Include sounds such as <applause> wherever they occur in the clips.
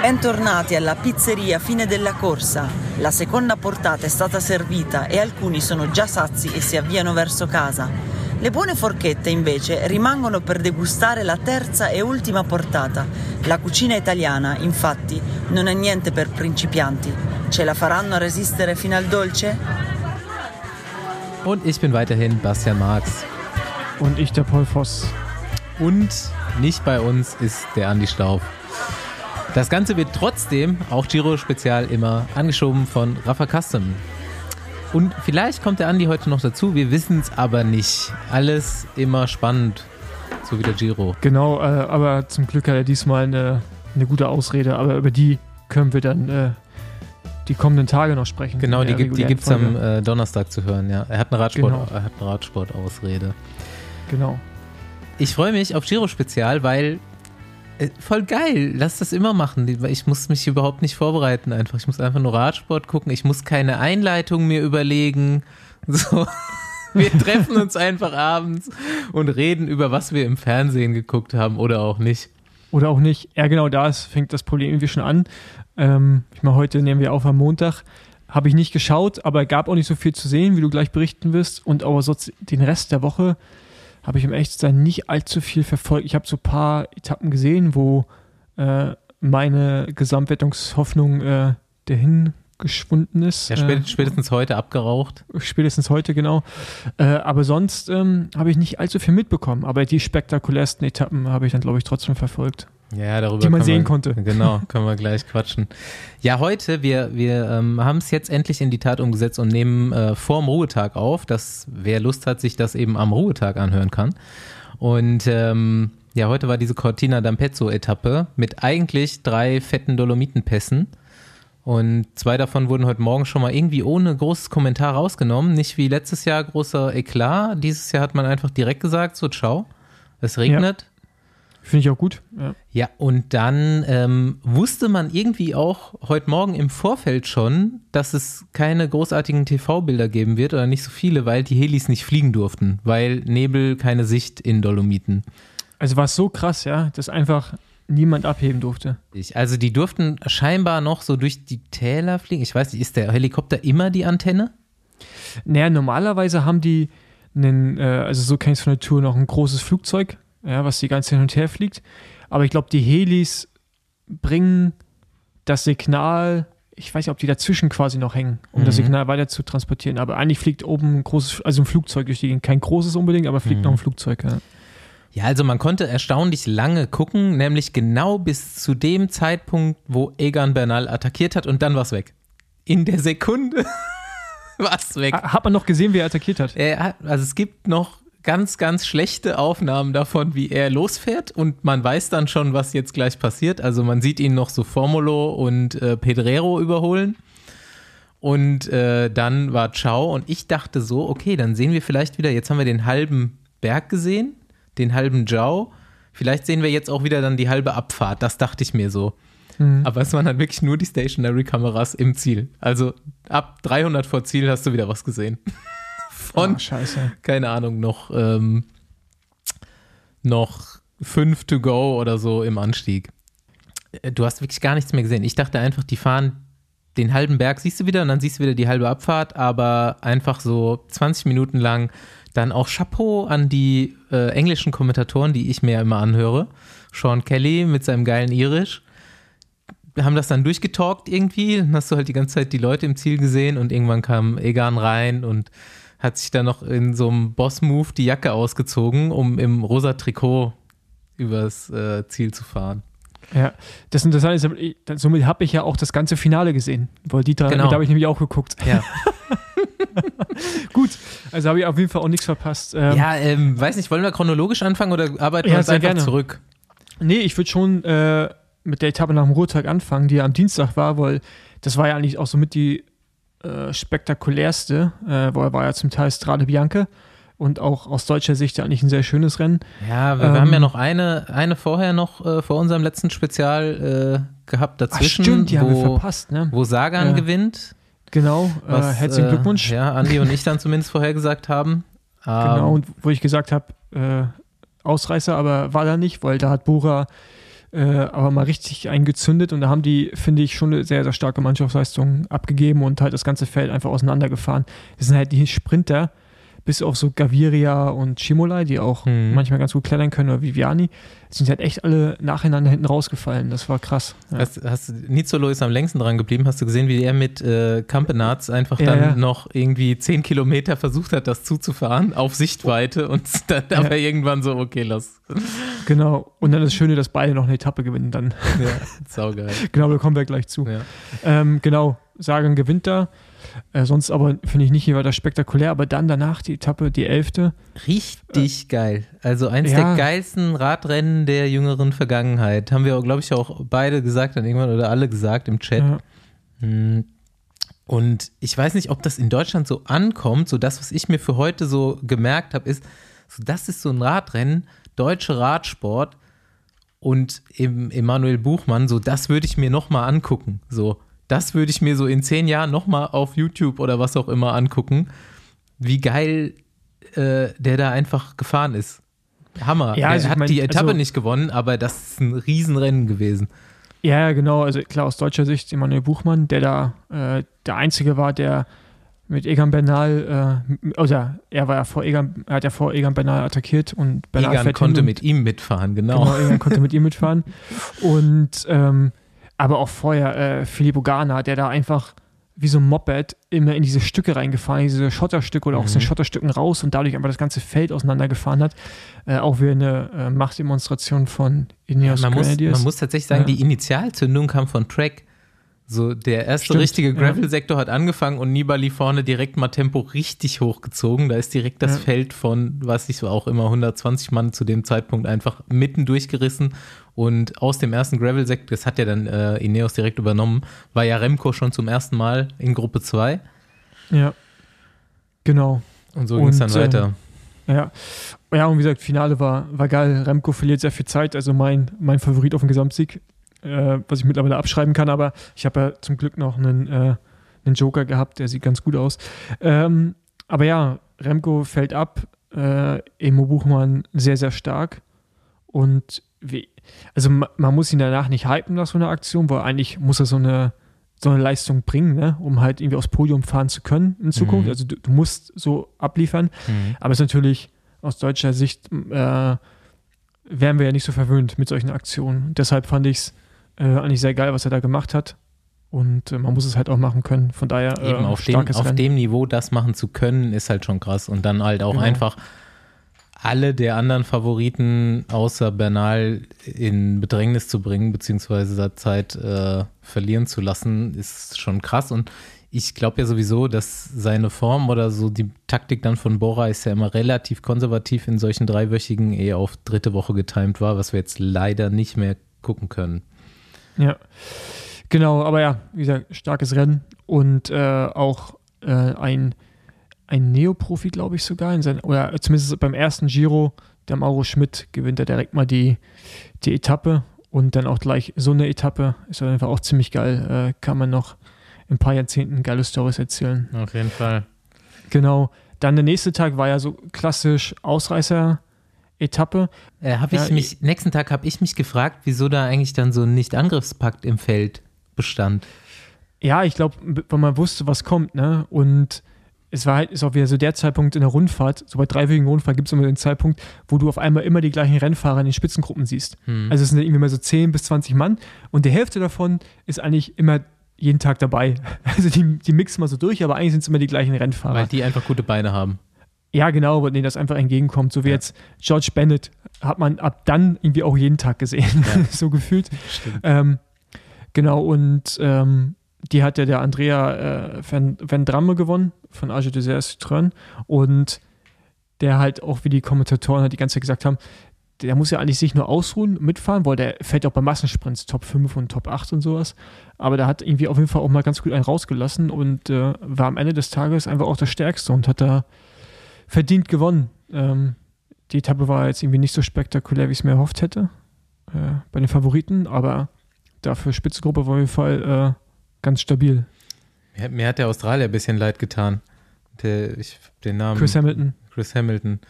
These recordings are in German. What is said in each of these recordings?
Bentornati alla pizzeria fine della corsa. La seconda portata è stata servita e alcuni sono già sazi e si avviano verso casa. Le buone forchette invece rimangono per degustare la terza e ultima portata. La cucina italiana, infatti, non è niente per principianti. Ce la faranno a resistere fino al dolce? Und ich bin weiterhin Bastian Marx. Und ich der Paul Voss. Und nicht bei uns ist der Andi Staub. Das Ganze wird trotzdem, auch Giro Spezial, immer angeschoben von Rafa Custom. Und vielleicht kommt der Andi heute noch dazu, wir wissen es aber nicht. Alles immer spannend, so wie der Giro. Genau, äh, aber zum Glück hat er diesmal eine, eine gute Ausrede, aber über die können wir dann äh, die kommenden Tage noch sprechen. Genau, die, gibt, die gibt es am äh, Donnerstag zu hören, ja. Er hat eine Radsport, genau. er hat eine Radsportausrede. Genau. Ich freue mich auf Giro Spezial, weil voll geil. Lass das immer machen. Ich muss mich überhaupt nicht vorbereiten einfach. Ich muss einfach nur Radsport gucken. Ich muss keine Einleitung mir überlegen. <laughs> So. Wir treffen uns einfach abends und reden über was wir im Fernsehen geguckt haben oder auch nicht. Oder auch nicht. Ja, genau, da fängt das Problem irgendwie schon an. Ähm, ich meine, heute nehmen wir auf am Montag. Habe ich nicht geschaut, aber gab auch nicht so viel zu sehen, wie du gleich berichten wirst. Und aber sonst den Rest der Woche habe ich im Echtsein nicht allzu viel verfolgt. Ich habe so ein paar Etappen gesehen, wo äh, meine Gesamtwertungshoffnung äh, dahin geschwunden ist. Ja, äh, spätestens heute abgeraucht. Spätestens heute, genau. Äh, aber sonst ähm, habe ich nicht allzu viel mitbekommen. Aber die spektakulärsten Etappen habe ich dann, glaube ich, trotzdem verfolgt. Ja, darüber die man sehen wir, konnte. Genau, <laughs> können wir gleich quatschen. Ja, heute, wir, wir ähm, haben es jetzt endlich in die Tat umgesetzt und nehmen äh, vor dem Ruhetag auf, dass wer Lust hat, sich das eben am Ruhetag anhören kann. Und ähm, ja, heute war diese Cortina d'Ampezzo-Etappe mit eigentlich drei fetten Dolomitenpässen. Und zwei davon wurden heute Morgen schon mal irgendwie ohne großes Kommentar rausgenommen. Nicht wie letztes Jahr großer Eklat. Dieses Jahr hat man einfach direkt gesagt, so ciao, es regnet. Ja. Finde ich auch gut. Ja, ja und dann ähm, wusste man irgendwie auch heute Morgen im Vorfeld schon, dass es keine großartigen TV-Bilder geben wird oder nicht so viele, weil die Helis nicht fliegen durften, weil Nebel keine Sicht in Dolomiten. Also war es so krass, ja, dass einfach niemand abheben durfte. Also die durften scheinbar noch so durch die Täler fliegen. Ich weiß nicht, ist der Helikopter immer die Antenne? Naja, normalerweise haben die einen, äh, also so kenne ich es von der Tour, noch ein großes Flugzeug, ja, was die ganze hin und her fliegt. Aber ich glaube, die Helis bringen das Signal, ich weiß nicht, ob die dazwischen quasi noch hängen, um mhm. das Signal weiter zu transportieren. Aber eigentlich fliegt oben ein großes, also ein Flugzeug durch die Gegend. Kein großes unbedingt, aber fliegt mhm. noch ein Flugzeug. Ja. Ja, also man konnte erstaunlich lange gucken, nämlich genau bis zu dem Zeitpunkt, wo Egan Bernal attackiert hat und dann war es weg. In der Sekunde <laughs> war es weg. Hat man noch gesehen, wie er attackiert hat? also es gibt noch ganz, ganz schlechte Aufnahmen davon, wie er losfährt und man weiß dann schon, was jetzt gleich passiert. Also man sieht ihn noch so Formulo und äh, Pedrero überholen. Und äh, dann war Ciao und ich dachte so, okay, dann sehen wir vielleicht wieder, jetzt haben wir den halben Berg gesehen, den halben Jiao. Vielleicht sehen wir jetzt auch wieder dann die halbe Abfahrt, das dachte ich mir so. Mhm. Aber es waren dann wirklich nur die Stationary-Kameras im Ziel. Also ab 300 vor Ziel hast du wieder was gesehen von, oh, keine Ahnung, noch, ähm, noch fünf to go oder so im Anstieg. Äh, du hast wirklich gar nichts mehr gesehen. Ich dachte einfach, die fahren den halben Berg, siehst du wieder, und dann siehst du wieder die halbe Abfahrt, aber einfach so 20 Minuten lang dann auch Chapeau an die äh, englischen Kommentatoren, die ich mir immer anhöre. Sean Kelly mit seinem geilen Irisch. Wir haben das dann durchgetalkt irgendwie. Dann hast du halt die ganze Zeit die Leute im Ziel gesehen und irgendwann kam Egan rein und hat sich dann noch in so einem Boss-Move die Jacke ausgezogen, um im rosa Trikot übers äh, Ziel zu fahren. Ja, das Interessante ist, somit habe ich ja auch das ganze Finale gesehen, weil die drei, genau. da habe ich nämlich auch geguckt. Ja. <laughs> Gut, also habe ich auf jeden Fall auch nichts verpasst. Ähm, ja, ähm, weiß nicht, wollen wir chronologisch anfangen oder arbeiten wir ja, uns einfach gerne. zurück? Nee, ich würde schon äh, mit der Etappe nach dem Ruhetag anfangen, die ja am Dienstag war, weil das war ja eigentlich auch so mit die äh, spektakulärste, äh, wo er war ja zum Teil Strade Bianca und auch aus deutscher Sicht eigentlich ein sehr schönes Rennen. Ja, wir, ähm, haben ja noch eine, eine vorher noch äh, vor unserem letzten Spezial äh, gehabt dazwischen. Ach stimmt, die wo, haben wir verpasst, ne? Wo Sagan ja. gewinnt. Genau, äh, was, herzlichen Glückwunsch. Ja, Andi und ich dann <laughs> zumindest vorher gesagt haben. Genau, ähm, und wo ich gesagt habe, Ausreißer, aber war da nicht, weil da hat Bora äh, aber mal richtig eingezündet und da haben die, finde ich, schon eine sehr, sehr starke Mannschaftsleistung abgegeben und halt das ganze Feld einfach auseinandergefahren. Das sind halt die Sprinter, bis auf so Gaviria und Chimolai, die auch Mhm. manchmal ganz gut klettern können, oder Viviani, sind halt echt alle nacheinander hinten rausgefallen. Das war krass. Ja. Hast, hast, Nizolo ist am längsten dran geblieben. Hast du gesehen, wie er mit äh, Kampenarz einfach Ja, dann ja. noch irgendwie zehn Kilometer versucht hat, das zuzufahren auf Sichtweite und <laughs> dann Ja. aber irgendwann so, okay, lass. Genau. Und dann das Schöne, dass beide noch eine Etappe gewinnen dann. Ja, saugeil. <laughs> genau, da kommen wir gleich zu. Ähm, genau, Sagan gewinnt da. Äh, sonst aber finde ich nicht hier weiter spektakulär, aber dann danach die Etappe, die elfte. Richtig geil. Also eins Äh, Ja. der geilsten Radrennen der jüngeren Vergangenheit. Haben wir, glaube ich, auch beide gesagt dann irgendwann oder alle gesagt im Chat. Ja. Hm. Und ich weiß nicht, ob das in Deutschland so ankommt. So das, was ich mir für heute so gemerkt habe, ist, so das ist so ein Radrennen, deutsche Radsport und im Emanuel Buchmann, so das würde ich mir nochmal angucken. So, das würde ich mir so in zehn Jahren nochmal auf YouTube oder was auch immer angucken. Wie geil äh, der da einfach gefahren ist. Hammer. Ja, er also ich hat mein, die Etappe also- nicht gewonnen, aber das ist ein Riesenrennen gewesen. Ja, genau. Also klar, aus deutscher Sicht Emanuel Buchmann, der da äh, der Einzige war, der mit Egan Bernal, äh, oder er war ja vor Egan, er hat ja vor Egan Bernal attackiert und Bernal Egan konnte mit ihm mitfahren, genau. Genau, Egan konnte mit ihm mitfahren. <laughs> Und ähm, aber auch vorher äh, Filippo Garna, der da einfach wie so ein Moped immer in diese Stücke reingefahren, diese Schotterstücke oder auch aus den Mhm. Schotterstücken raus und dadurch einfach das ganze Feld auseinandergefahren hat. Äh, auch wie eine äh, Machtdemonstration von Ineos man, muss, man muss tatsächlich sagen, Ja. die Initialzündung kam von Track. So, der erste Stimmt, richtige ja. Gravel-Sektor hat angefangen und Nibali vorne direkt mal Tempo richtig hochgezogen. Da ist direkt das Ja. Feld von, was ich so auch immer, 120 Mann zu dem Zeitpunkt einfach mitten durchgerissen. Und aus dem ersten Gravel-Sektor, das hat ja dann äh, Ineos direkt übernommen, war ja Remco schon zum ersten Mal in Gruppe 2. ja. Genau. Und so ging es dann ähm, weiter. Ja. Ja, und wie gesagt, Finale war, war geil. Remco verliert sehr viel Zeit, also mein, mein Favorit auf den Gesamtsieg, äh, was ich mittlerweile abschreiben kann, aber ich habe ja zum Glück noch einen, äh, einen Joker gehabt, der sieht ganz gut aus. Ähm, aber ja, Remco fällt ab, äh, Emo Buchmann sehr, sehr stark und wie, also ma, man muss ihn danach nicht hypen nach so einer Aktion, weil eigentlich muss er so eine so eine Leistung bringen, ne, um halt irgendwie aufs Podium fahren zu können in Zukunft. Mhm. Also du, du musst so abliefern. Mhm. Aber es ist natürlich aus deutscher Sicht, äh, wären wir ja nicht so verwöhnt mit solchen Aktionen. Deshalb fand ich es äh, eigentlich sehr geil, was er da gemacht hat. Und äh, man muss es halt auch machen können. Von daher äh, Eben auf, dem, auf dem Niveau das machen zu können, ist halt schon krass. Und dann halt auch Genau. einfach alle der anderen Favoriten außer Bernal in Bedrängnis zu bringen, beziehungsweise da Zeit äh, verlieren zu lassen, ist schon krass. Und ich glaube ja sowieso, dass seine Form oder so die Taktik dann von Bora ist ja immer relativ konservativ in solchen dreiwöchigen eher auf dritte Woche getimt war, was wir jetzt leider nicht mehr gucken können. Ja, genau. Aber ja, wie gesagt, starkes Rennen und äh, auch äh, ein, ein Neoprofi, glaube ich sogar, in sein, oder zumindest beim ersten Giro, der Mauro Schmidt gewinnt er direkt mal die, die Etappe und dann auch gleich so eine Etappe. Ist auf jeden Fall auch ziemlich geil. Äh, kann man noch in ein paar Jahrzehnten geile Stories erzählen. Auf jeden Fall. Genau. Dann der nächste Tag war ja so klassisch Ausreißer-Etappe. Äh, hab ich Ja, mich, nächsten Tag habe ich mich gefragt, wieso da eigentlich dann so ein Nicht-Angriffspakt im Feld bestand. Ja, ich glaube, weil man wusste, was kommt, ne? Und es war halt, ist auch wieder so der Zeitpunkt in der Rundfahrt, so bei dreiwöchigen Rundfahrt gibt es immer den Zeitpunkt, wo du auf einmal immer die gleichen Rennfahrer in den Spitzengruppen siehst. Hm. Also es sind irgendwie mal so 10 bis 20 Mann und die Hälfte davon ist eigentlich immer jeden Tag dabei. <laughs> Also die, die mixen mal so durch, aber eigentlich sind es immer die gleichen Rennfahrer. Weil die einfach gute Beine haben. Ja, genau, weil denen das einfach entgegenkommt. So wie Ja. jetzt George Bennett hat man ab dann irgendwie auch jeden Tag gesehen, Ja. <laughs> so gefühlt. Ähm, genau, und ähm, die hat ja der Andrea äh, Van, Van Dramme gewonnen von Age de Citroën und der halt auch, wie die Kommentatoren halt die ganze Zeit gesagt haben, der muss ja eigentlich sich nur ausruhen, mitfahren, weil der fällt auch bei Massensprints Top 5 und Top 8 und sowas. Aber der hat irgendwie auf jeden Fall auch mal ganz gut einen rausgelassen und äh, war am Ende des Tages einfach auch der Stärkste und hat da verdient gewonnen. Ähm, die Etappe war jetzt irgendwie nicht so spektakulär, wie ich es mir erhofft hätte äh, bei den Favoriten, aber dafür Spitzengruppe war auf jeden Fall äh, ganz stabil. Mir, mir hat der Australier ein bisschen leid getan. Der, ich, den Namen. Chris Hamilton. Chris Hamilton.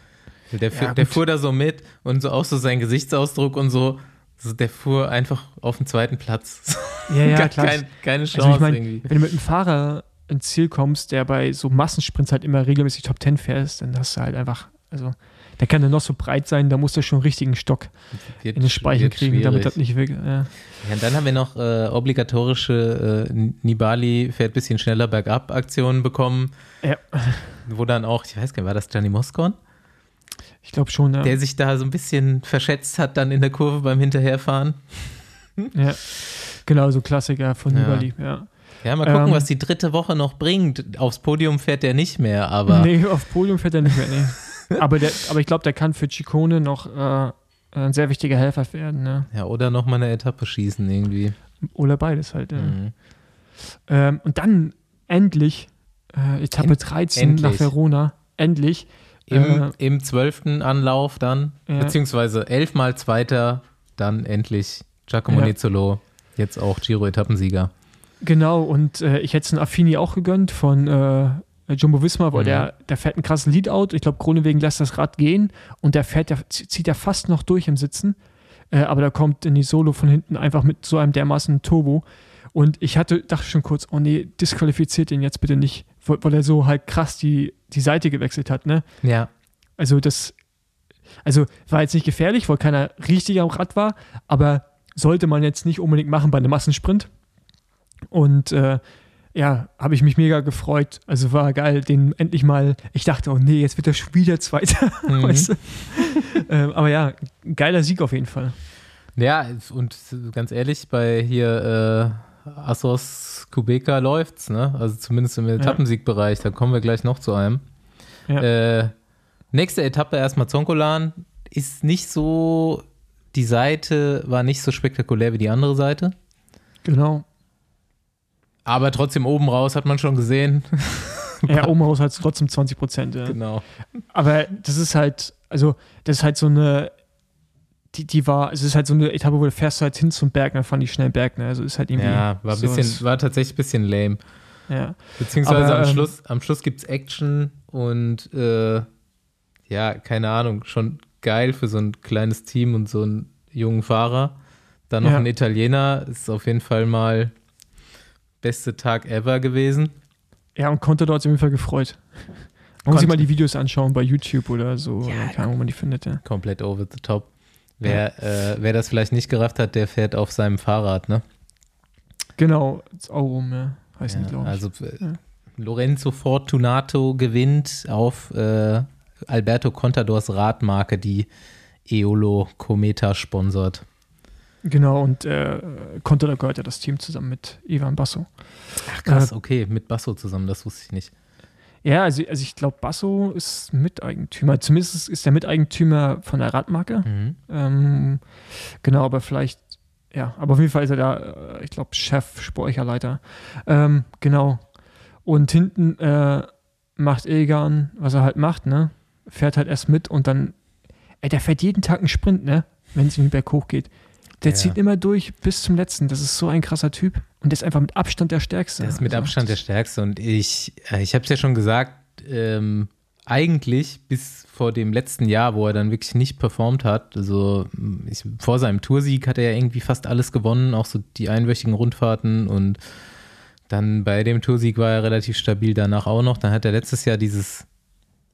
Der, Ja, der fuhr da so mit und so auch so sein Gesichtsausdruck und so, Also der fuhr einfach auf den zweiten Platz. Ja, ja, <laughs> klar. Kein, keine Chance Also ich meine, irgendwie. wenn du mit einem Fahrer ins Ziel kommst, der bei so Massensprints halt immer regelmäßig Top 10 fährst, dann hast du halt einfach, also der kann dann noch so breit sein, da musst du schon einen richtigen Stock Wird in den Speichen kriegen, damit schwierig. das nicht weg. Ja. Ja, dann haben wir noch äh, obligatorische äh, Nibali fährt ein bisschen schneller bergab Aktionen bekommen, ja, <laughs> wo dann auch, ich weiß gar nicht, war das Gianni Moscon, ich glaube schon, ja. der sich da so ein bisschen verschätzt hat dann in der Kurve beim Hinterherfahren. ja. <laughs> Genau, so Klassiker von Ja. Nibali, ja. Ja, mal gucken, Ähm. was die dritte Woche noch bringt. Aufs Podium fährt der nicht mehr, aber Nee, auf Podium fährt er nicht mehr, nee. <laughs> aber, der, aber ich glaube, der kann für Ciccone noch äh, ein sehr wichtiger Helfer werden, ne? ja, oder noch mal eine Etappe schießen irgendwie. Oder beides halt, ja. Mhm. Ähm, und dann endlich, äh, Etappe End- 13 nach endlich. Verona, endlich. Im, Äh, Im Anlauf dann, Ja. beziehungsweise elfmal Zweiter, dann endlich Giacomo Ja. Nizzolo, jetzt auch Giro-Etappensieger. Genau, und äh, ich hätte es einen Affini auch gegönnt von äh, Jumbo Wismar, weil Mhm. der, der fährt einen krassen Leadout. Ich glaube, Kronewegen lässt das Rad gehen und der fährt, der zieht er fast noch durch im Sitzen. Äh, aber da kommt in die Solo von hinten einfach mit so einem dermaßen Turbo. Und ich hatte, dachte schon kurz, oh nee, disqualifiziert den jetzt bitte nicht, weil, weil er so halt krass die, die Seite gewechselt hat, ne? Ja, Also das, also war jetzt nicht gefährlich, weil keiner richtig am Rad war, aber sollte man jetzt nicht unbedingt machen bei einem Massensprint. Und äh, ja, habe ich mich mega gefreut. Also war geil, den endlich mal, ich dachte, oh nee, jetzt wird er schon wieder Zweiter. <laughs> Mhm. weißt du? ähm, aber ja, geiler Sieg auf jeden Fall. Ja, und ganz ehrlich, bei hier äh, Assos Kubeka läuft's, ne? Also zumindest im Etappensiegbereich, da kommen wir gleich noch zu einem. Ja. Äh, nächste Etappe erstmal Zonkolan. Ist nicht so, die Seite war nicht so spektakulär wie die andere Seite. Genau. Aber trotzdem oben raus hat man schon gesehen. Ja, <laughs> oben raus hat es trotzdem 20 Prozent. Ja. genau. Aber das ist halt, also, das ist halt so eine, die, die war, es ist halt so eine Etappe, wo du fährst halt hin zum Berg, dann fahren die schnell Berg, ne? Also ist halt irgendwie. Ja, war, ein sowas. bisschen, war tatsächlich ein bisschen lame. Ja. Beziehungsweise Aber, am ähm, Schluss, am Schluss gibt es Action und äh, ja, keine Ahnung, schon geil für so ein kleines Team und so einen jungen Fahrer. Dann noch Ja. ein Italiener, ist auf jeden Fall mal beste Tag ever gewesen. Ja, und Conte dort auf jeden Fall gefreut. Man muss sich mal die Videos anschauen bei YouTube oder so. Ja, keine Ahnung, wo man die findet, ja. Komplett over the top. Wer, äh, wer das vielleicht nicht gerafft hat, der fährt auf seinem Fahrrad, ne? Genau, ist auch rum, ja. Nicht, Ja, glaube ich. also äh, Ja. Lorenzo Fortunato gewinnt auf äh, Alberto Contadors Radmarke, die Eolo Cometa sponsort. Genau, und äh, Conte, da gehört ja das Team zusammen mit Ivan Basso. Ach krass, okay, mit Basso zusammen, das wusste ich nicht. Ja, also, also ich glaube, Basso ist Miteigentümer. Zumindest ist der Miteigentümer von der Radmarke. Mhm. Ähm, genau, aber vielleicht, ja, aber auf jeden Fall ist er da, äh, ich glaube, Chef, Speicherleiter. Ähm, genau. Und hinten äh, macht Egan, was er halt macht, ne? Fährt halt erst mit und dann, ey, der fährt jeden Tag einen Sprint, ne? Wenn es in den Berg hochgeht. Der Ja. zieht immer durch bis zum letzten. Das ist so ein krasser Typ. Und der ist einfach mit Abstand der Stärkste. Der ist mit Also, Abstand der Stärkste und ich, äh, ich habe es ja schon gesagt, ähm, eigentlich bis vor dem letzten Jahr, wo er dann wirklich nicht performt hat, also ich, vor seinem Toursieg hat er ja irgendwie fast alles gewonnen, auch so die einwöchigen Rundfahrten und dann bei dem Toursieg war er relativ stabil danach auch noch. Dann hat er letztes Jahr dieses,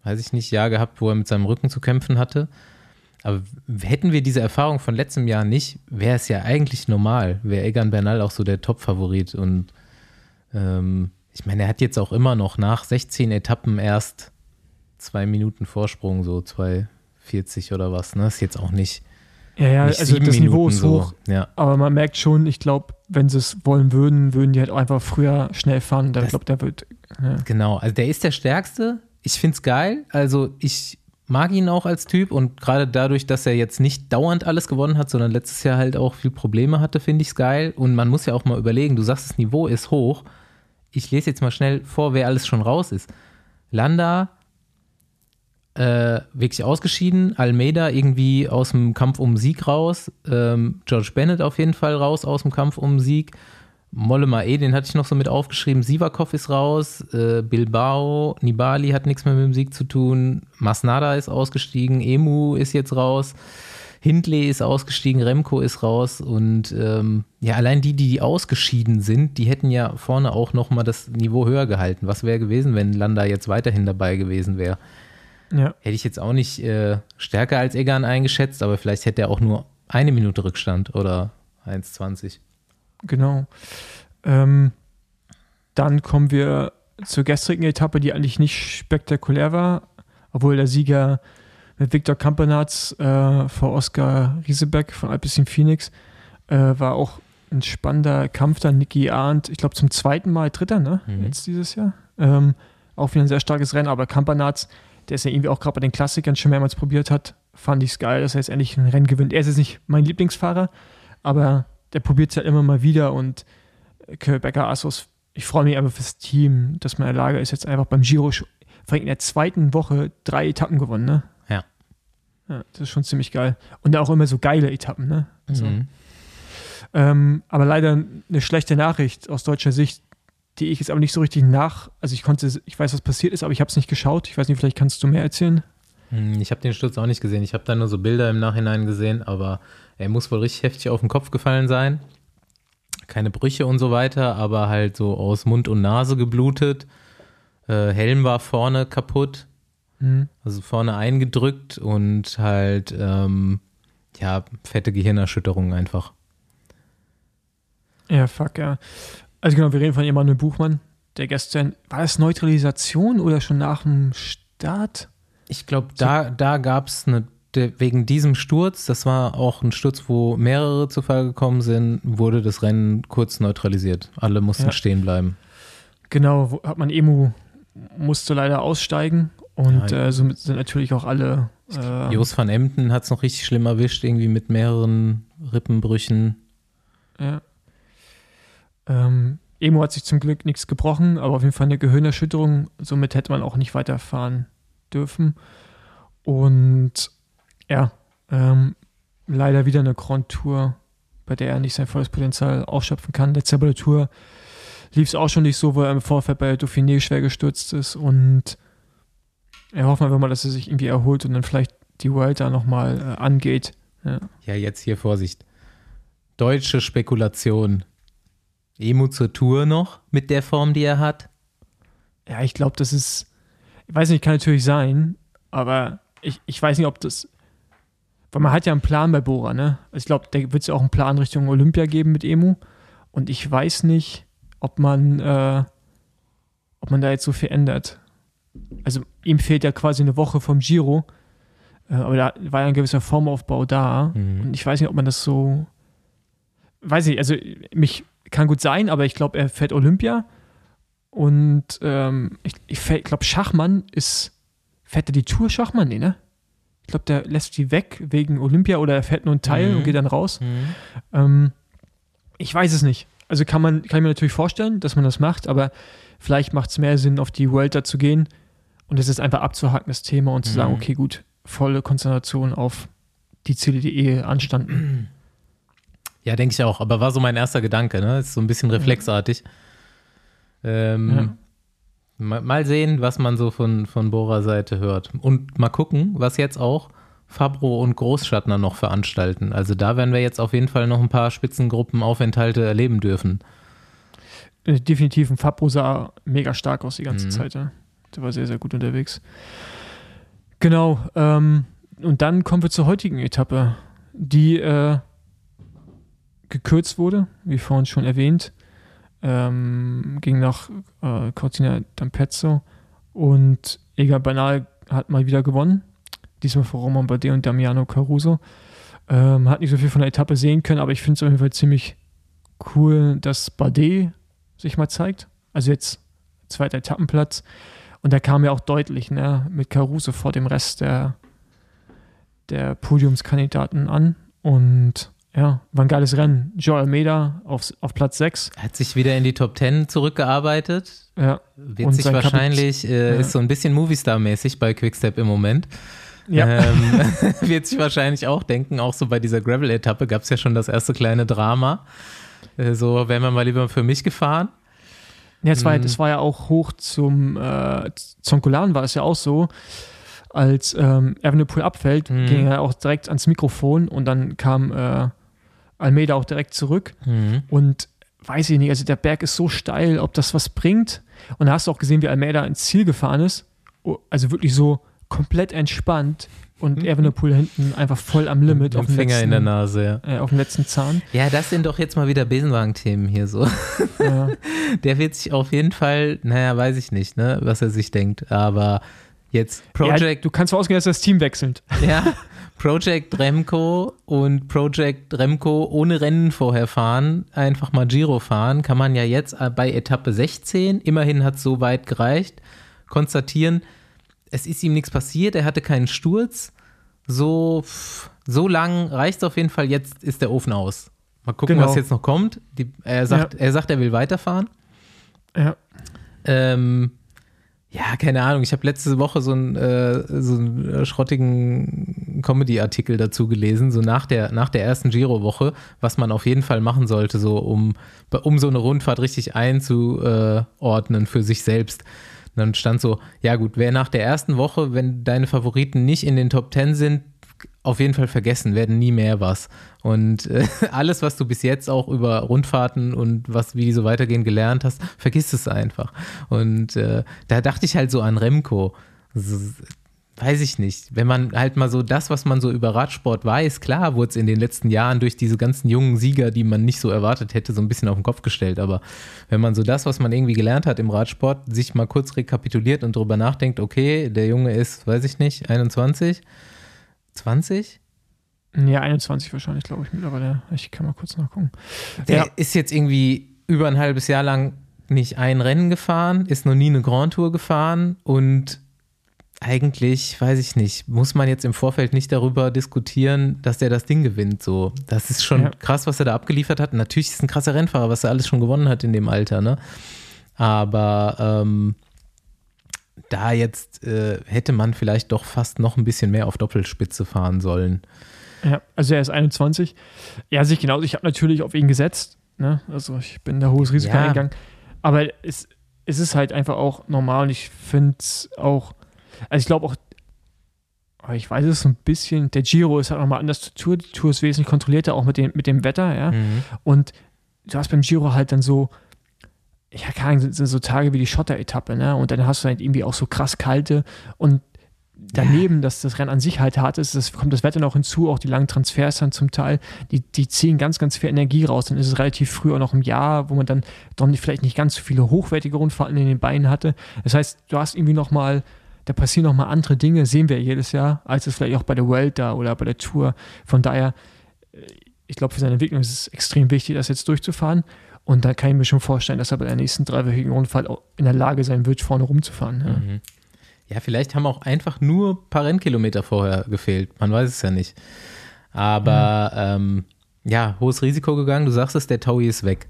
weiß ich nicht, Jahr gehabt, wo er mit seinem Rücken zu kämpfen hatte. Aber hätten wir diese Erfahrung von letztem Jahr nicht, wäre es ja eigentlich normal. Wäre Egan Bernal auch so der Top-Favorit. Und ähm, ich meine, er hat jetzt auch immer noch nach 16 Etappen erst zwei Minuten Vorsprung, so 2,40 oder was. Ne? Ist jetzt auch nicht, Ja, ja, nicht also das Niveau Minuten ist so. hoch. Ja. Aber man merkt schon, ich glaube, wenn sie es wollen würden, würden die halt auch einfach früher schnell fahren. Das- glaube der wird. Ja. Genau, also der ist der Stärkste. Ich finde es geil. Also ich mag ihn auch als Typ und gerade dadurch, dass er jetzt nicht dauernd alles gewonnen hat, sondern letztes Jahr halt auch viel Probleme hatte, finde ich es geil. Und man muss ja auch mal überlegen, du sagst, das Niveau ist hoch. Ich lese jetzt mal schnell vor, wer alles schon raus ist. Landa, äh, wirklich ausgeschieden. Almeida irgendwie aus dem Kampf um Sieg raus. Ähm, George Bennett auf jeden Fall raus aus dem Kampf um Sieg. Mollema E, den hatte ich noch so mit aufgeschrieben. Sivakov ist raus. Äh, Bilbao, Nibali hat nichts mehr mit dem Sieg zu tun. Masnada ist ausgestiegen. Emu ist jetzt raus. Hindley ist ausgestiegen, Remco ist raus und ähm, ja, allein die, die ausgeschieden sind, die hätten ja vorne auch nochmal das Niveau höher gehalten. Was wäre gewesen, wenn Landa jetzt weiterhin dabei gewesen wäre? Ja. Hätte ich jetzt auch nicht äh, stärker als Egan eingeschätzt, aber vielleicht hätte er auch nur eine Minute Rückstand oder 1,20. Genau. Ähm, dann kommen wir zur gestrigen Etappe, die eigentlich nicht spektakulär war, obwohl der Sieger mit Viktor Kampenatz äh, vor Oskar Riesebeck von Alpecin Phoenix äh, war auch ein spannender Kampf dann. Niki Arndt, ich glaube zum zweiten Mal Dritter, ne? Mhm. Jetzt dieses Jahr. Ähm, auch wieder ein sehr starkes Rennen, aber Kampenatz, der ist ja irgendwie auch gerade bei den Klassikern schon mehrmals probiert hat, fand ich es geil, dass er jetzt endlich ein Rennen gewinnt. Er ist jetzt nicht mein Lieblingsfahrer, aber der probiert es halt immer mal wieder und Becker Assos, ich freue mich einfach fürs Team, dass man in der Lage ist, jetzt einfach beim Giro vor allem in der zweiten Woche drei Etappen gewonnen, ne? Ja. Ja, das ist schon ziemlich geil. Und auch immer so geile Etappen, ne? Also, Mhm. ähm, aber leider eine schlechte Nachricht aus deutscher Sicht, die ich jetzt aber nicht so richtig nach, also ich konnte, ich weiß, was passiert ist, aber ich habe es nicht geschaut. Ich weiß nicht, vielleicht kannst du mehr erzählen. Hm, Ich habe den Sturz auch nicht gesehen. Ich habe da nur so Bilder im Nachhinein gesehen, aber er muss wohl richtig heftig auf den Kopf gefallen sein. Keine Brüche und so weiter, aber halt so aus Mund und Nase geblutet. Äh, Helm war vorne kaputt, Mhm. also vorne eingedrückt und halt, ähm, ja, fette Gehirnerschütterung einfach. Ja, fuck, ja. Also genau, wir reden von Emanuel Buchmann, der gestern, war das Neutralisation oder schon nach dem Start? Ich glaube, da, da gab es eine, der- wegen diesem Sturz, das war auch ein Sturz, wo mehrere zu Fall gekommen sind, wurde das Rennen kurz neutralisiert. Alle mussten Ja. stehen bleiben. Genau, hat man Emu, musste leider aussteigen und Ja. äh, somit sind natürlich auch alle. Äh, Jos van Emden hat es noch richtig schlimm erwischt, irgendwie mit mehreren Rippenbrüchen. Ja. Ähm, Emo hat sich zum Glück nichts gebrochen, aber auf jeden Fall eine Gehirnerschütterung. Somit hätte man auch nicht weiterfahren dürfen. Und ja, ähm, leider wieder eine Grand Tour, bei der er nicht sein volles Potenzial ausschöpfen kann. Letzte bei der Tour lief es auch schon nicht so, wo er im Vorfeld bei Dauphiné schwer gestürzt ist. Und ja, hoffen wir einfach mal, dass er sich irgendwie erholt und dann vielleicht die World da nochmal äh, angeht. Ja. Ja, jetzt hier Vorsicht. Deutsche Spekulation. Emu zur Tour noch mit der Form, die er hat? Ja, ich glaube, das ist, ich weiß nicht, kann natürlich sein, aber ich, ich weiß nicht, ob das, weil man hat ja einen Plan bei Bora, ne? Also ich glaube, da wird es ja auch einen Plan Richtung Olympia geben mit Emu und ich weiß nicht, ob man, äh, ob man da jetzt so viel ändert. Also ihm fehlt ja quasi eine Woche vom Giro, äh, aber da war ja ein gewisser Formaufbau da Mhm. und ich weiß nicht, ob man das so, weiß nicht, also mich kann gut sein, aber ich glaube, er fährt Olympia und ähm, ich, ich glaube, Schachmann ist, fährt er die Tour Schachmann? Nee, ne? Ich glaube, der lässt die weg wegen Olympia oder er fährt nur einen Teil Mhm. und geht dann raus. Mhm. Ähm, ich weiß es nicht. Also kann man, kann ich mir natürlich vorstellen, dass man das macht, aber vielleicht macht es mehr Sinn, auf die Vuelta zu gehen und es ist einfach abzuhaken, das Thema und zu sagen, Mhm. okay, gut, volle Konzentration auf die Ziele, die eh anstanden. Ja, denke ich auch. Aber war so mein erster Gedanke, ne? Ist so ein bisschen reflexartig. Ähm, Ja. mal, mal sehen, was man so von, von Bora Seite hört. Und mal gucken, was jetzt auch Fabro und Großschattner noch veranstalten. Also da werden wir jetzt auf jeden Fall noch ein paar Spitzengruppenaufenthalte erleben dürfen. Äh, Definitiv ein Fabro sah mega stark aus die ganze Mhm. Zeit. Ja. Der war sehr, sehr gut unterwegs. Genau. Ähm, und dann kommen wir zur heutigen Etappe, die äh, gekürzt wurde, wie vorhin schon erwähnt. Ähm, ging nach äh, Cortina d'Ampezzo und Egan Banal hat mal wieder gewonnen. Diesmal vor Roman Bardet und Damiano Caruso. Ähm, hat nicht so viel von der Etappe sehen können, aber ich finde es auf jeden Fall ziemlich cool, dass Bardet sich mal zeigt. Also jetzt zweiter Etappenplatz. Und da kam ja auch deutlich ne, mit Caruso vor dem Rest der, der Podiumskandidaten an. Und ja, war ein geiles Rennen. Joe Almeida auf, auf Platz 6. Hat sich wieder in die Top 10 zurückgearbeitet. Ja, Wird sich sein Kapit- wahrscheinlich, äh, Ja. ist so ein bisschen Movie-Star-mäßig bei Quickstep im Moment. ja. Ähm, <laughs> <laughs> wird sich wahrscheinlich auch denken, auch so bei dieser Gravel-Etappe gab es ja schon das erste kleine Drama. Äh, so, wären wir mal lieber für mich gefahren. Ja, das war, das war ja auch hoch zum äh, Zonkulan war es ja auch so. als ähm, Evenepoel abfällt, Mhm. ging er auch direkt ans Mikrofon und dann kam äh, Almeida auch direkt zurück. Mhm. Und weiß ich nicht, also der Berg ist so steil, ob das was bringt. Und da hast du auch gesehen, wie Almeida ins Ziel gefahren ist. Oh, Also wirklich so komplett entspannt und Evenepoel hinten einfach voll am Limit Mit auf dem, Finger letzten, in der Nase, ja. äh, auf dem letzten Zahn. Ja, das sind doch jetzt mal wieder Besenwagen-Themen hier so. Ja. <laughs> Der wird sich auf jeden Fall, naja, weiß ich nicht, ne, was er sich denkt. Aber jetzt Ja, Project, du kannst ausgehen, dass das Team wechselt. ja, <laughs> Project Remco und Project Remco ohne Rennen vorher fahren, einfach mal Giro fahren, kann man ja jetzt bei Etappe 16, immerhin hat es so weit gereicht, konstatieren, es ist ihm nichts passiert, er hatte keinen Sturz. So, so lang reicht es auf jeden Fall, jetzt ist der Ofen aus. Mal gucken, Genau. was jetzt noch kommt. Die, er, sagt, er sagt, er will weiterfahren. Ja. Ähm, ja, keine Ahnung. Ich habe letzte Woche so einen, äh, so einen äh, schrottigen Comedy-Artikel dazu gelesen, so nach der, nach der ersten Giro-Woche, was man auf jeden Fall machen sollte, so um, um so eine Rundfahrt richtig einzuordnen für sich selbst. Und dann stand so, ja gut, wer nach der ersten Woche, wenn deine Favoriten nicht in den Top 10 sind, auf jeden Fall vergessen, werden nie mehr was. Und äh, <laughs> alles, was du bis jetzt auch über Rundfahrten und was, wie die so weitergehen, gelernt hast, vergiss es einfach. Und äh, da dachte ich halt so an Remco. S- Weiß ich nicht. Wenn man halt mal so das, was man so über Radsport weiß, klar wurde es in den letzten Jahren durch diese ganzen jungen Sieger, die man nicht so erwartet hätte, so ein bisschen auf den Kopf gestellt. Aber wenn man so das, was man irgendwie gelernt hat im Radsport, sich mal kurz rekapituliert und drüber nachdenkt, okay, der Junge ist, weiß ich nicht, 21, 20? Ja, 21 wahrscheinlich, glaube ich, mittlerweile. Ich kann mal kurz nachgucken. Der Ja. ist jetzt irgendwie über ein halbes Jahr lang nicht ein Rennen gefahren, ist noch nie eine Grand Tour gefahren und eigentlich, weiß ich nicht, muss man jetzt im Vorfeld nicht darüber diskutieren, dass der das Ding gewinnt. So, das ist schon Ja. krass, was er da abgeliefert hat. Natürlich ist ein krasser Rennfahrer, was er alles schon gewonnen hat in dem Alter, ne? Aber ähm, da jetzt äh, hätte man vielleicht doch fast noch ein bisschen mehr auf Doppelspitze fahren sollen. Ja, also er ist 21. Ja, sich genauso. Ich habe natürlich auf ihn gesetzt. Ne? Also ich bin da hohes Risiko Ja. eingegangen. Aber es, es ist halt einfach auch normal und ich finde es auch, also ich glaube auch, aber ich weiß es so ein bisschen, der Giro ist halt nochmal anders zur Tour. Die Tour ist wesentlich kontrollierter, auch mit dem, mit dem Wetter, ja. Mhm. Und du hast beim Giro halt dann so, ja, keine Ahnung, sind, so Tage wie die Schotter-Etappe, ne? Und dann hast du halt irgendwie auch so krass kalte und daneben, dass das Rennen an sich halt hart ist, das kommt das Wetter noch hinzu, auch die langen Transfers dann zum Teil, die, die ziehen ganz, ganz viel Energie raus. Dann ist es relativ früh auch noch im Jahr, wo man dann doch nicht, vielleicht nicht ganz so viele hochwertige Rundfahrten in den Beinen hatte. Das heißt, du hast irgendwie noch mal, da passieren noch mal andere Dinge, sehen wir jedes Jahr, als es vielleicht auch bei der Welt da oder bei der Tour. Von daher, äh, ich glaube, für seine Entwicklung ist es extrem wichtig, das jetzt durchzufahren. Und da kann ich mir schon vorstellen, dass er bei der nächsten dreiwöchigen Rundfahrt auch in der Lage sein wird, vorne rumzufahren. Ja. Mhm. Ja, vielleicht haben auch einfach nur ein paar Rennkilometer vorher gefehlt. Man weiß es ja nicht. Aber ähm, ja, hohes Risiko gegangen. Du sagst es, der Taui ist weg.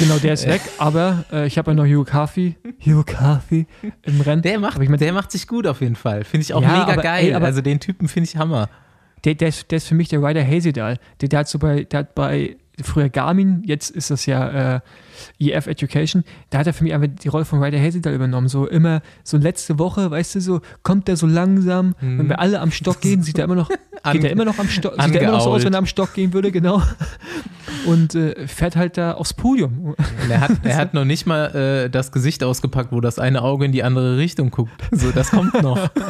Genau, der ist <laughs> weg, aber äh, ich habe ja noch Hugh Carthy, Hugh Carthy im Rennen. Der macht, mein- der macht sich gut auf jeden Fall. Finde ich auch Ja, mega aber, geil. ey, aber- also den Typen finde ich Hammer. Der, der, ist, der ist für mich der Ryder Hazeydal. Der, der hat so bei, der hat bei früher Garmin, jetzt ist das ja äh, EF Education, da hat er für mich einfach die Rolle von Ryder Hazeydal übernommen. So immer, so letzte Woche, weißt du, so kommt er so langsam, wenn wir alle am Stock gehen, sieht er immer noch, <laughs> geht er immer noch am Stock, sieht er immer noch so aus, wenn er am Stock gehen würde, genau. <laughs> Und äh, fährt halt da aufs Podium. Er hat, er hat noch nicht mal äh, das Gesicht ausgepackt, wo das eine Auge in die andere Richtung guckt. So, das kommt noch. <laughs>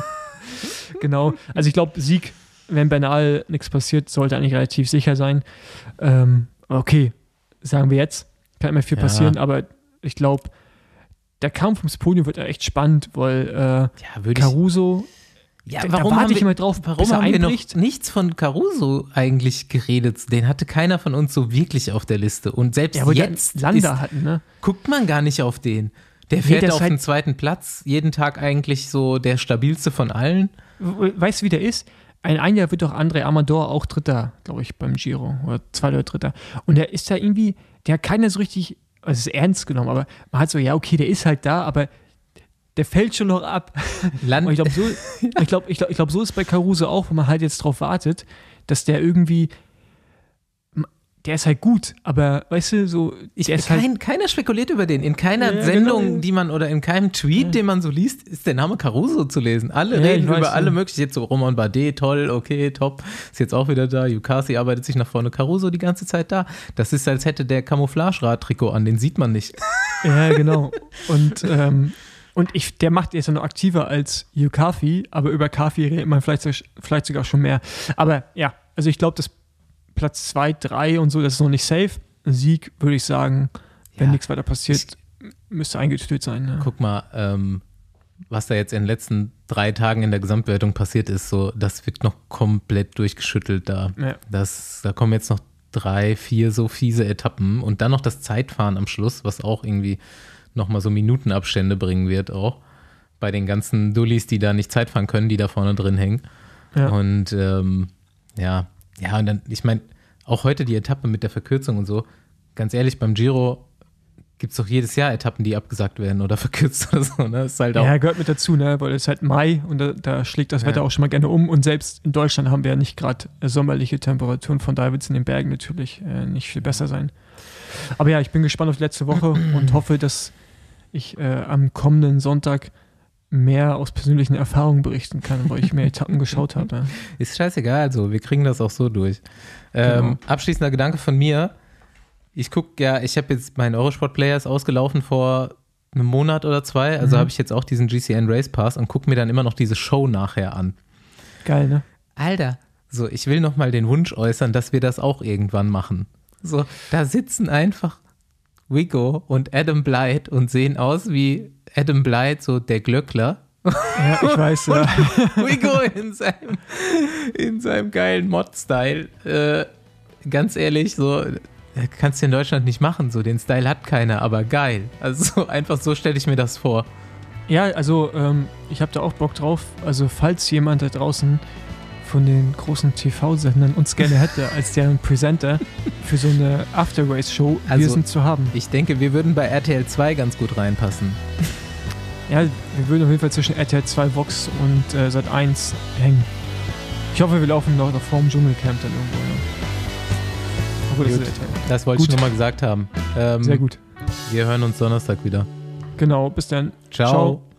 Genau. Also ich glaube, Sieg, wenn Bernal nichts passiert, sollte eigentlich relativ sicher sein. Ähm, okay, sagen wir jetzt, kann immer viel Ja. passieren, aber ich glaube, der Kampf ums Podium wird echt spannend, weil äh, Ja. Caruso, Ja, da- da warum warte haben ich wir, immer drauf, warum haben wir noch nichts von Caruso eigentlich geredet? Den hatte keiner von uns so wirklich auf der Liste. Und selbst ja, jetzt der Lander ist, hatten, ne? guckt man gar nicht auf den. Der Nee, fährt der ist auf halt- den zweiten Platz, jeden Tag eigentlich so der stabilste von allen. We- Weißt du, wie der ist? Ein, ein Jahr wird doch André Amador auch Dritter, glaube ich, beim Giro. Oder Zweiter oder Dritter. Und der ist da irgendwie, der hat keiner so richtig, also es ist ernst genommen, aber man hat so, ja, okay, der ist halt da, aber der fällt schon noch ab. Land, ich glaube, so, ich glaub, ich glaub, ich glaub, so ist bei Caruso auch, wo man halt jetzt drauf wartet, dass der irgendwie. Der ist halt gut, aber weißt du, so, Ich, der ist kein, halt, keiner spekuliert über den. In keiner Ja, Sendung, genau. die man oder in keinem Tweet, den man so liest, ist der Name Caruso zu lesen. Alle Ja, reden über alle ja. möglichen. Jetzt so Roman Bardet, toll, okay, top. Ist jetzt auch wieder da. Yukasi arbeitet sich nach vorne. Caruso die ganze Zeit da. Das ist, als hätte der Camouflage-Rad-Trikot an. Den sieht man nicht. <laughs> ja, genau. Und, ähm, und ich, der macht jetzt ja noch aktiver als Yukafi, aber über Kafi redet man vielleicht, vielleicht sogar schon mehr. Aber ja, also ich glaube, das Platz 2, 3 und so, das ist noch nicht safe. Sieg, würde ich sagen, wenn Ja. nichts weiter passiert, müsste eingetütet sein. Ja. Guck mal, ähm, was da jetzt in den letzten drei Tagen in der Gesamtwertung passiert ist, so, das wird noch komplett durchgeschüttelt da. Ja. Das, da kommen jetzt noch drei, vier so fiese Etappen und dann noch das Zeitfahren am Schluss, was auch irgendwie nochmal so Minutenabstände bringen wird auch. Bei den ganzen Dullis, die da nicht Zeit fahren können, die da vorne drin hängen. Ja. Und ähm, ja, ja, und dann, ich meine, auch heute die Etappe mit der Verkürzung und so, ganz ehrlich, beim Giro gibt es doch jedes Jahr Etappen, die abgesagt werden oder <laughs> verkürzt oder so. Ne? Ist halt auch. Ja, gehört mit dazu, ne? weil es ist halt Mai und da, da schlägt das Ja. Wetter auch schon mal gerne um. Und selbst in Deutschland haben wir ja nicht gerade äh, sommerliche Temperaturen, von daher wird es in den Bergen natürlich äh, nicht viel besser sein. Aber ja, ich bin gespannt auf die letzte Woche und hoffe, dass ich äh, am kommenden Sonntag mehr aus persönlichen Erfahrungen berichten kann, weil ich mehr Etappen <laughs> geschaut habe. Ist scheißegal, also wir kriegen das auch so durch. Ähm, Genau. Abschließender Gedanke von mir. Ich gucke ja, ich habe jetzt mein Eurosport-Player ist ausgelaufen vor einem Monat oder zwei, also Mhm. habe ich jetzt auch diesen GCN Race Pass und gucke mir dann immer noch diese Show nachher an. Geil, ne? Alter, so, ich will noch mal den Wunsch äußern, dass wir das auch irgendwann machen. So, da sitzen einfach Wigo und Adam Blythe und sehen aus wie Adam Blythe, so der Glöckler. Ja, ich weiß, ja. <laughs> Wigo in seinem, in seinem geilen Mod-Style. Äh, ganz ehrlich, so äh, kannst du in Deutschland nicht machen. So, den Style hat keiner, aber geil. Also so, <laughs> einfach so stelle ich mir das vor. Ja, also ähm, ich habe da auch Bock drauf. Also falls jemand da draußen von den großen TV-Sendern uns gerne hätte als deren Presenter für so eine After-Race-Show, wir Also- sind zu haben. Ich denke, wir würden bei RTL 2 ganz gut reinpassen. Ja, wir würden auf jeden Fall zwischen RTL 2 Vox und äh, Sat 1 hängen. Ich hoffe, wir laufen noch noch vorm Dschungelcamp dann irgendwo. Ja. Obwohl, das. Das wollte ich Gut. nur mal gesagt haben. Ähm, Sehr gut. Wir hören uns Donnerstag wieder. Genau, bis dann. Ciao. Ciao.